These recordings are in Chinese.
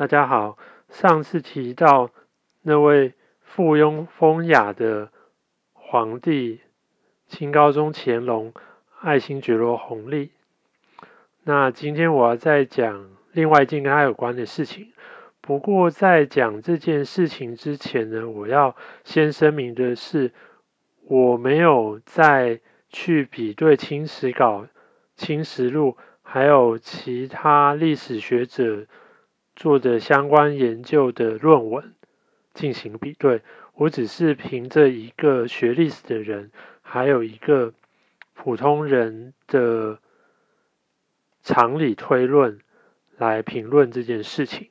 大家好，上次提到那位附庸风雅的皇帝清高宗乾隆爱新觉罗弘历。那今天我要再讲另外一件跟他有关的事情。不过在讲这件事情之前呢，我要先声明的是，我没有再去比对《清史稿》《清史录》还有其他历史学者。做的相关研究的论文进行比对，我只是凭着一个学历史的人，还有一个普通人的常理推论来评论这件事情。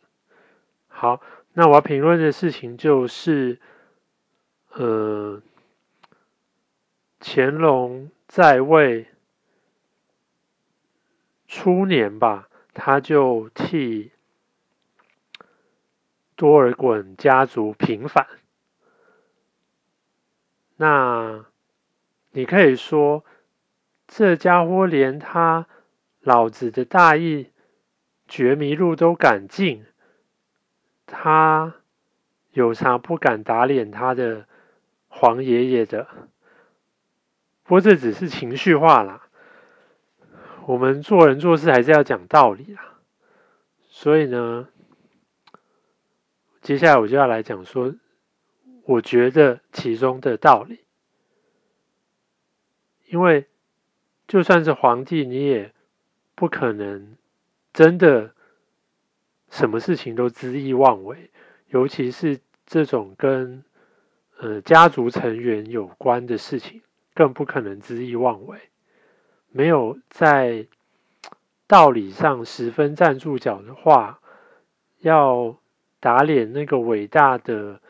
好，那我要评论的事情就是，呃，乾隆在位初年吧，他就替。多尔衮家族平反，那你可以说，这家伙连他老子的大义绝迷路都敢进，他有啥不敢打脸他的黄爷爷的？不过这只是情绪化啦，我们做人做事还是要讲道理啦，所以呢。接下来我就要来讲说，我觉得其中的道理，因为就算是皇帝，你也不可能真的什么事情都恣意妄为，尤其是这种跟呃家族成员有关的事情，更不可能恣意妄为。没有在道理上十分站住脚的话，要。打脸那个伟大的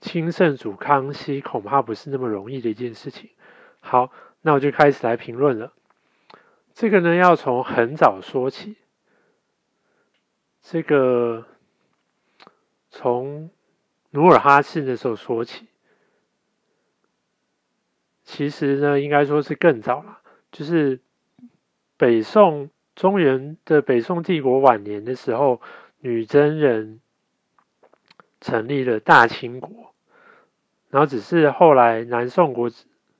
清圣祖康熙，恐怕不是那么容易的一件事情。好，那我就开始来评论了。这个呢，要从很早说起。这个从努尔哈赤的时候说起。其实呢，应该说是更早了，就是北宋中原的北宋帝国晚年的时候，女真人。成立了大清国，然后只是后来南宋国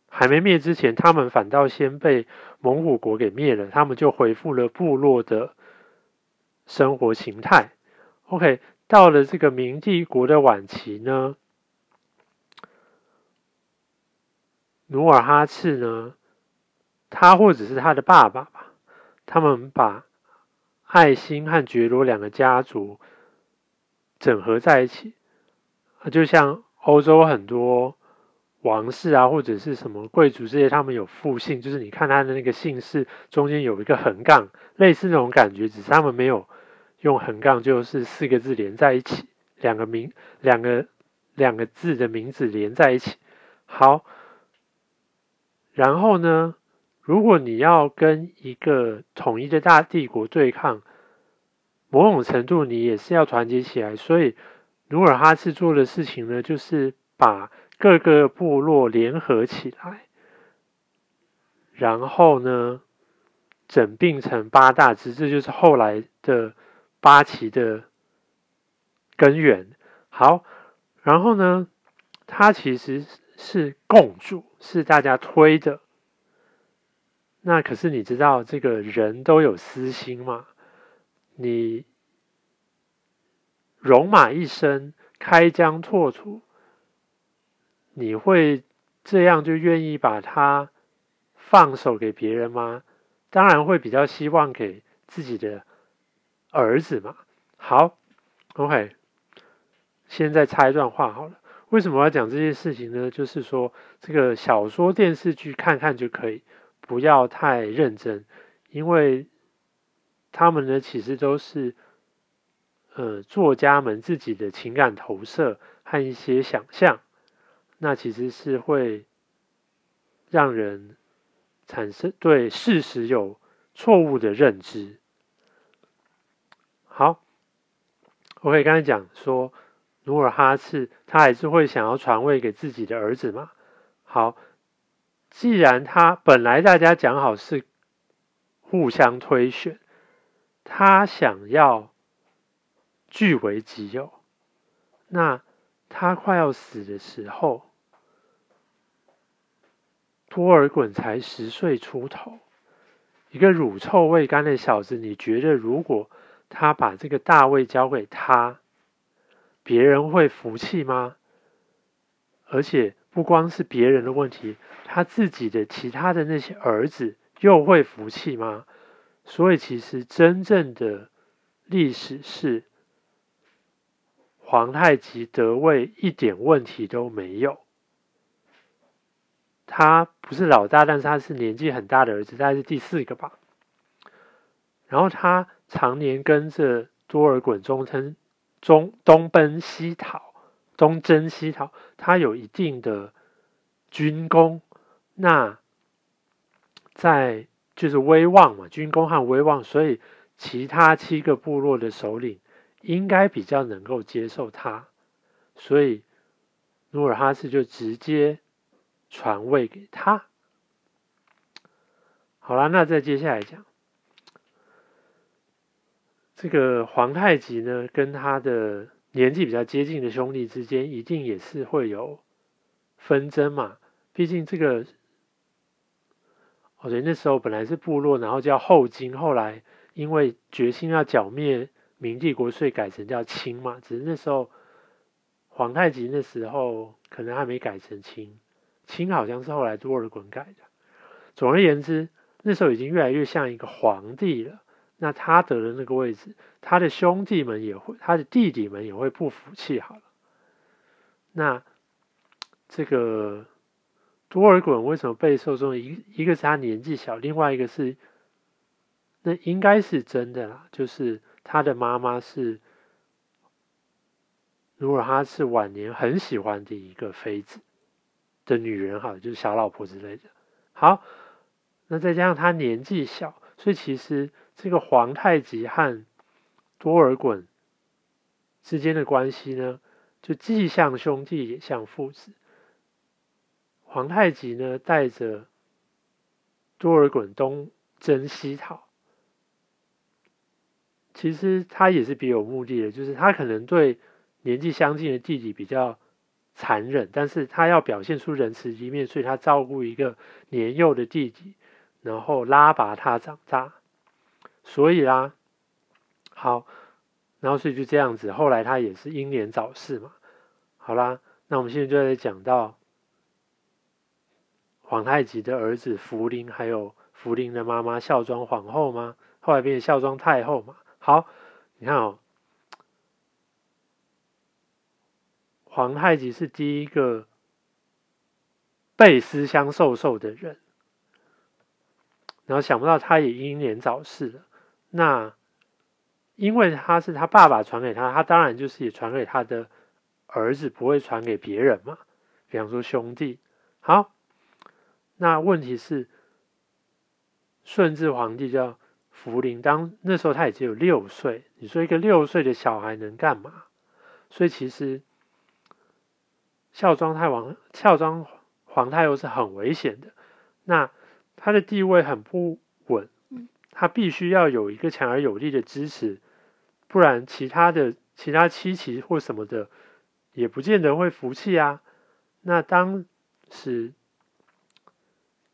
还没灭之前，他们反倒先被蒙古国给灭了，他们就恢复了部落的生活形态。OK，到了这个明帝国的晚期呢，努尔哈赤呢，他或者是他的爸爸吧，他们把爱新和觉罗两个家族。整合在一起，就像欧洲很多王室啊，或者是什么贵族这些，他们有复姓，就是你看他的那个姓氏中间有一个横杠，类似那种感觉，只是他们没有用横杠，就是四个字连在一起，两个名，两个两个字的名字连在一起。好，然后呢，如果你要跟一个统一的大帝国对抗。某种程度，你也是要团结起来。所以，努尔哈赤做的事情呢，就是把各个部落联合起来，然后呢，整并成八大支，这就是后来的八旗的根源。好，然后呢，他其实是共主，是大家推的。那可是你知道，这个人都有私心嘛？你戎马一生，开疆拓土，你会这样就愿意把他放手给别人吗？当然会比较希望给自己的儿子嘛。好，OK，现在插一段话好了。为什么要讲这件事情呢？就是说，这个小说、电视剧看看就可以，不要太认真，因为。他们呢，其实都是呃作家们自己的情感投射和一些想象，那其实是会让人产生对事实有错误的认知。好我可以刚才讲说努尔哈赤他还是会想要传位给自己的儿子嘛？好，既然他本来大家讲好是互相推选。他想要据为己有。那他快要死的时候，多尔衮才十岁出头，一个乳臭未干的小子，你觉得如果他把这个大位交给他，别人会服气吗？而且不光是别人的问题，他自己的其他的那些儿子又会服气吗？所以，其实真正的历史是皇太极得位一点问题都没有。他不是老大，但是他是年纪很大的儿子，大概是第四个吧。然后他常年跟着多尔衮中称中东奔西讨，东征西讨，他有一定的军功。那在就是威望嘛，军功和威望，所以其他七个部落的首领应该比较能够接受他，所以努尔哈赤就直接传位给他。好了，那再接下来讲这个皇太极呢，跟他的年纪比较接近的兄弟之间，一定也是会有纷争嘛，毕竟这个。哦，对，那时候本来是部落，然后叫后金，后来因为决心要剿灭明帝国，所以改成叫清嘛。只是那时候皇太极那时候可能还没改成清，清好像是后来多尔衮改的。总而言之，那时候已经越来越像一个皇帝了。那他得了那个位置，他的兄弟们也会，他的弟弟们也会不服气。好了，那这个。多尔衮为什么备受重一一个是他年纪小，另外一个是那应该是真的啦，就是他的妈妈是努尔哈赤晚年很喜欢的一个妃子的女人，哈，就是小老婆之类的。好，那再加上他年纪小，所以其实这个皇太极和多尔衮之间的关系呢，就既像兄弟也像父子。皇太极呢，带着多尔衮东征西讨，其实他也是别有目的的，就是他可能对年纪相近的弟弟比较残忍，但是他要表现出仁慈一面，所以他照顾一个年幼的弟弟，然后拉拔他长大。所以啦，好，然后所以就这样子，后来他也是英年早逝嘛。好啦，那我们现在就在讲到。皇太极的儿子福临，还有福临的妈妈孝庄皇后吗？后来变成孝庄太后嘛。好，你看哦，皇太极是第一个被思乡受受的人，然后想不到他也英年早逝了。那因为他是他爸爸传给他，他当然就是也传给他的儿子，不会传给别人嘛。比方说兄弟，好。那问题是，顺治皇帝叫福临，当那时候他也只有六岁。你说一个六岁的小孩能干嘛？所以其实孝庄太王、孝庄皇太后是很危险的。那他的地位很不稳，他必须要有一个强而有力的支持，不然其他的其他七旗或什么的也不见得会服气啊。那当时。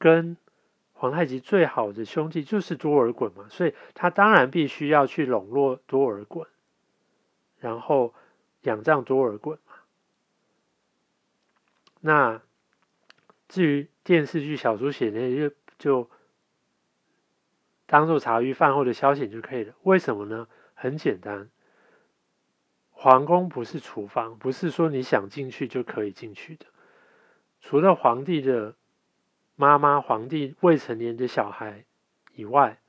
跟皇太极最好的兄弟就是多尔衮嘛，所以他当然必须要去笼络多尔衮，然后仰仗多尔衮嘛。那至于电视剧、小说写的，就就当做茶余饭后的消遣就可以了。为什么呢？很简单，皇宫不是厨房，不是说你想进去就可以进去的，除了皇帝的。妈妈、皇帝、未成年的小孩以外，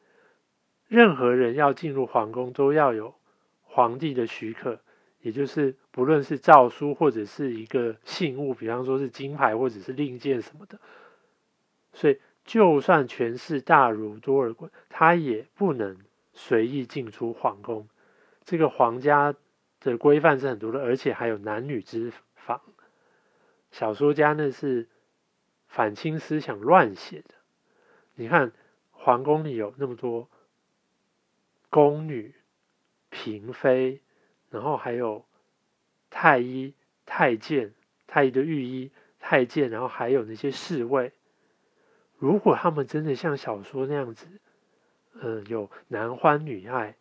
任何人要进入皇宫都要有皇帝的许可，也就是不论是诏书或者是一个信物，比方说是金牌或者是令箭什么的。所以，就算权势大如多尔衮，他也不能随意进出皇宫。这个皇家的规范是很多的，而且还有男女之防。小说家呢是。反清思想乱写的，你看皇宫里有那么多宫女、嫔妃，然后还有太医、太监、太医的御医、太监，然后还有那些侍卫。如果他们真的像小说那样子，嗯，有男欢女爱，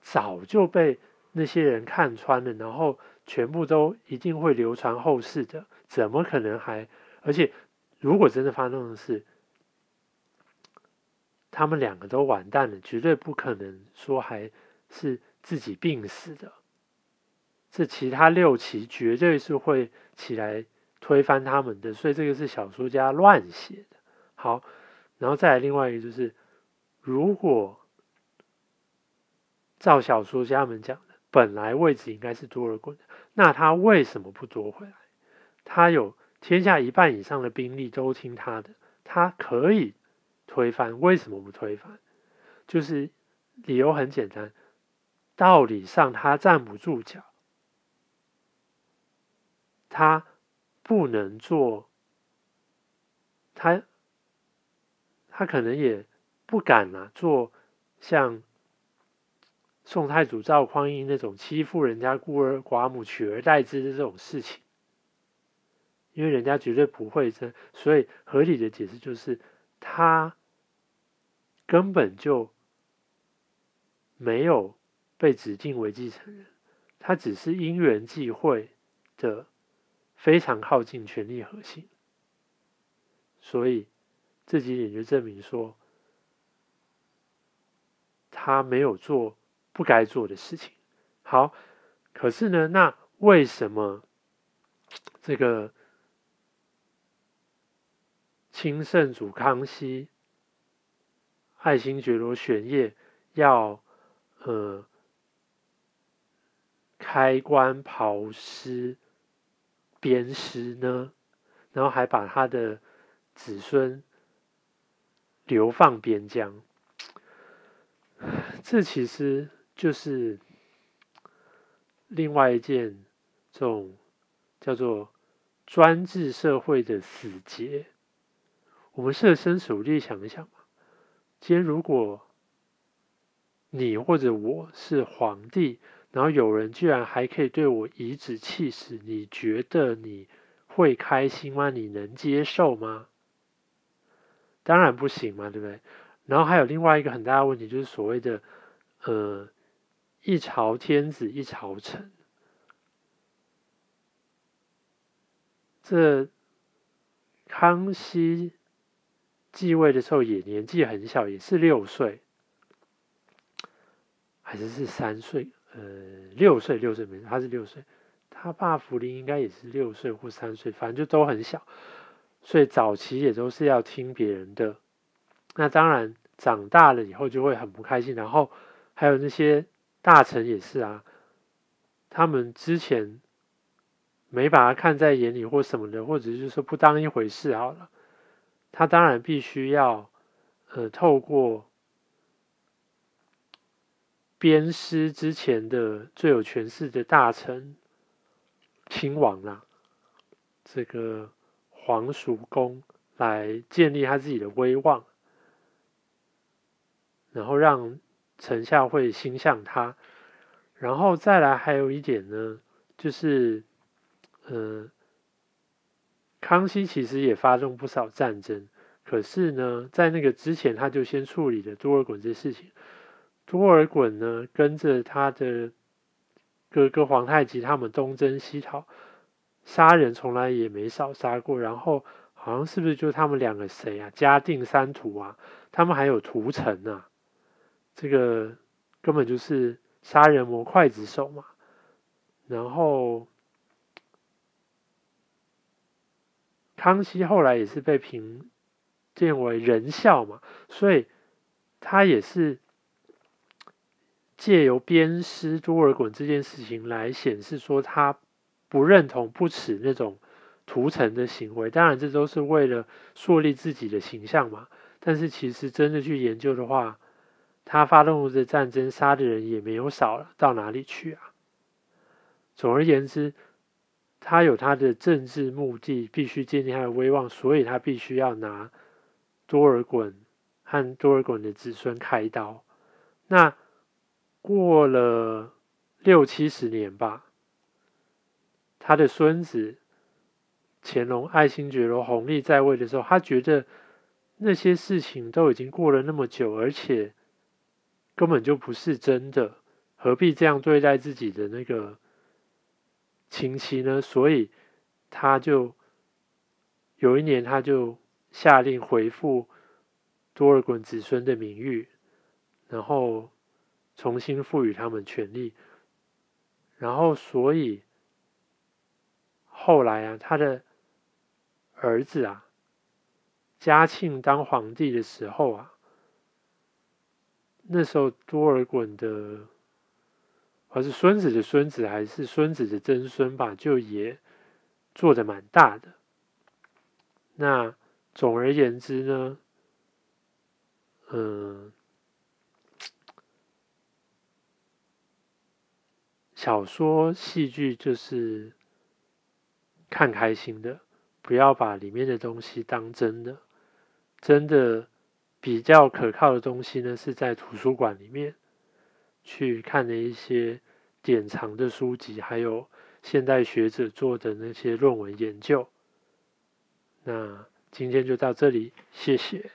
早就被那些人看穿了，然后全部都一定会流传后世的，怎么可能还？而且，如果真的发生的事，他们两个都完蛋了，绝对不可能说还是自己病死的。这其他六旗绝对是会起来推翻他们的，所以这个是小说家乱写的。好，然后再来另外一个就是，如果照小说家们讲的，本来位置应该是多尔衮，那他为什么不夺回来？他有天下一半以上的兵力都听他的，他可以推翻，为什么不推翻？就是理由很简单，道理上他站不住脚。他不能做，他他可能也不敢啊，做像宋太祖赵匡胤那种欺负人家孤儿寡母、取而代之的这种事情，因为人家绝对不会争，所以合理的解释就是他根本就没有被指定为继承人，他只是因缘际会的。非常靠近权力核心，所以这几点就证明说，他没有做不该做的事情。好，可是呢，那为什么这个清圣祖康熙爱新觉罗玄烨要呃开棺刨尸？鞭尸呢，然后还把他的子孙流放边疆，这其实就是另外一件这种叫做专制社会的死结。我们设身处地想一想嘛，今天如果你或者我是皇帝。然后有人居然还可以对我颐指气使，你觉得你会开心吗？你能接受吗？当然不行嘛，对不对？然后还有另外一个很大的问题，就是所谓的呃一朝天子一朝臣，这康熙继位的时候也年纪很小，也是六岁，还是是三岁？呃，六岁，六岁没他是六岁，他爸福临应该也是六岁或三岁，反正就都很小，所以早期也都是要听别人的。那当然长大了以后就会很不开心，然后还有那些大臣也是啊，他们之前没把他看在眼里或什么的，或者就是说不当一回事好了，他当然必须要呃透过。鞭尸之前的最有权势的大臣亲王啦，这个皇叔公来建立他自己的威望，然后让臣下会心向他，然后再来还有一点呢，就是，呃，康熙其实也发动不少战争，可是呢，在那个之前他就先处理了多尔衮这事情。多尔衮呢，跟着他的哥哥皇太极他们东征西讨，杀人从来也没少杀过。然后好像是不是就他们两个谁啊？嘉定三屠啊，他们还有屠城啊，这个根本就是杀人魔刽子手嘛。然后康熙后来也是被评建为仁孝嘛，所以他也是。借由鞭尸多尔衮这件事情来显示说他不认同、不耻那种屠城的行为，当然这都是为了树立自己的形象嘛。但是其实真的去研究的话，他发动的战争杀的人也没有少了，到哪里去啊？总而言之，他有他的政治目的，必须建立他的威望，所以他必须要拿多尔衮和多尔衮的子孙开刀。那。过了六七十年吧，他的孙子乾隆爱新觉罗弘历在位的时候，他觉得那些事情都已经过了那么久，而且根本就不是真的，何必这样对待自己的那个亲戚呢？所以他就有一年，他就下令回复多尔衮子孙的名誉，然后。重新赋予他们权利，然后所以后来啊，他的儿子啊，嘉庆当皇帝的时候啊，那时候多尔衮的，而是孙子的孙子，还是孙子的曾孙吧，就也做的蛮大的。那总而言之呢，嗯。小说、戏剧就是看开心的，不要把里面的东西当真的。真的比较可靠的东西呢，是在图书馆里面去看的一些典藏的书籍，还有现代学者做的那些论文研究。那今天就到这里，谢谢。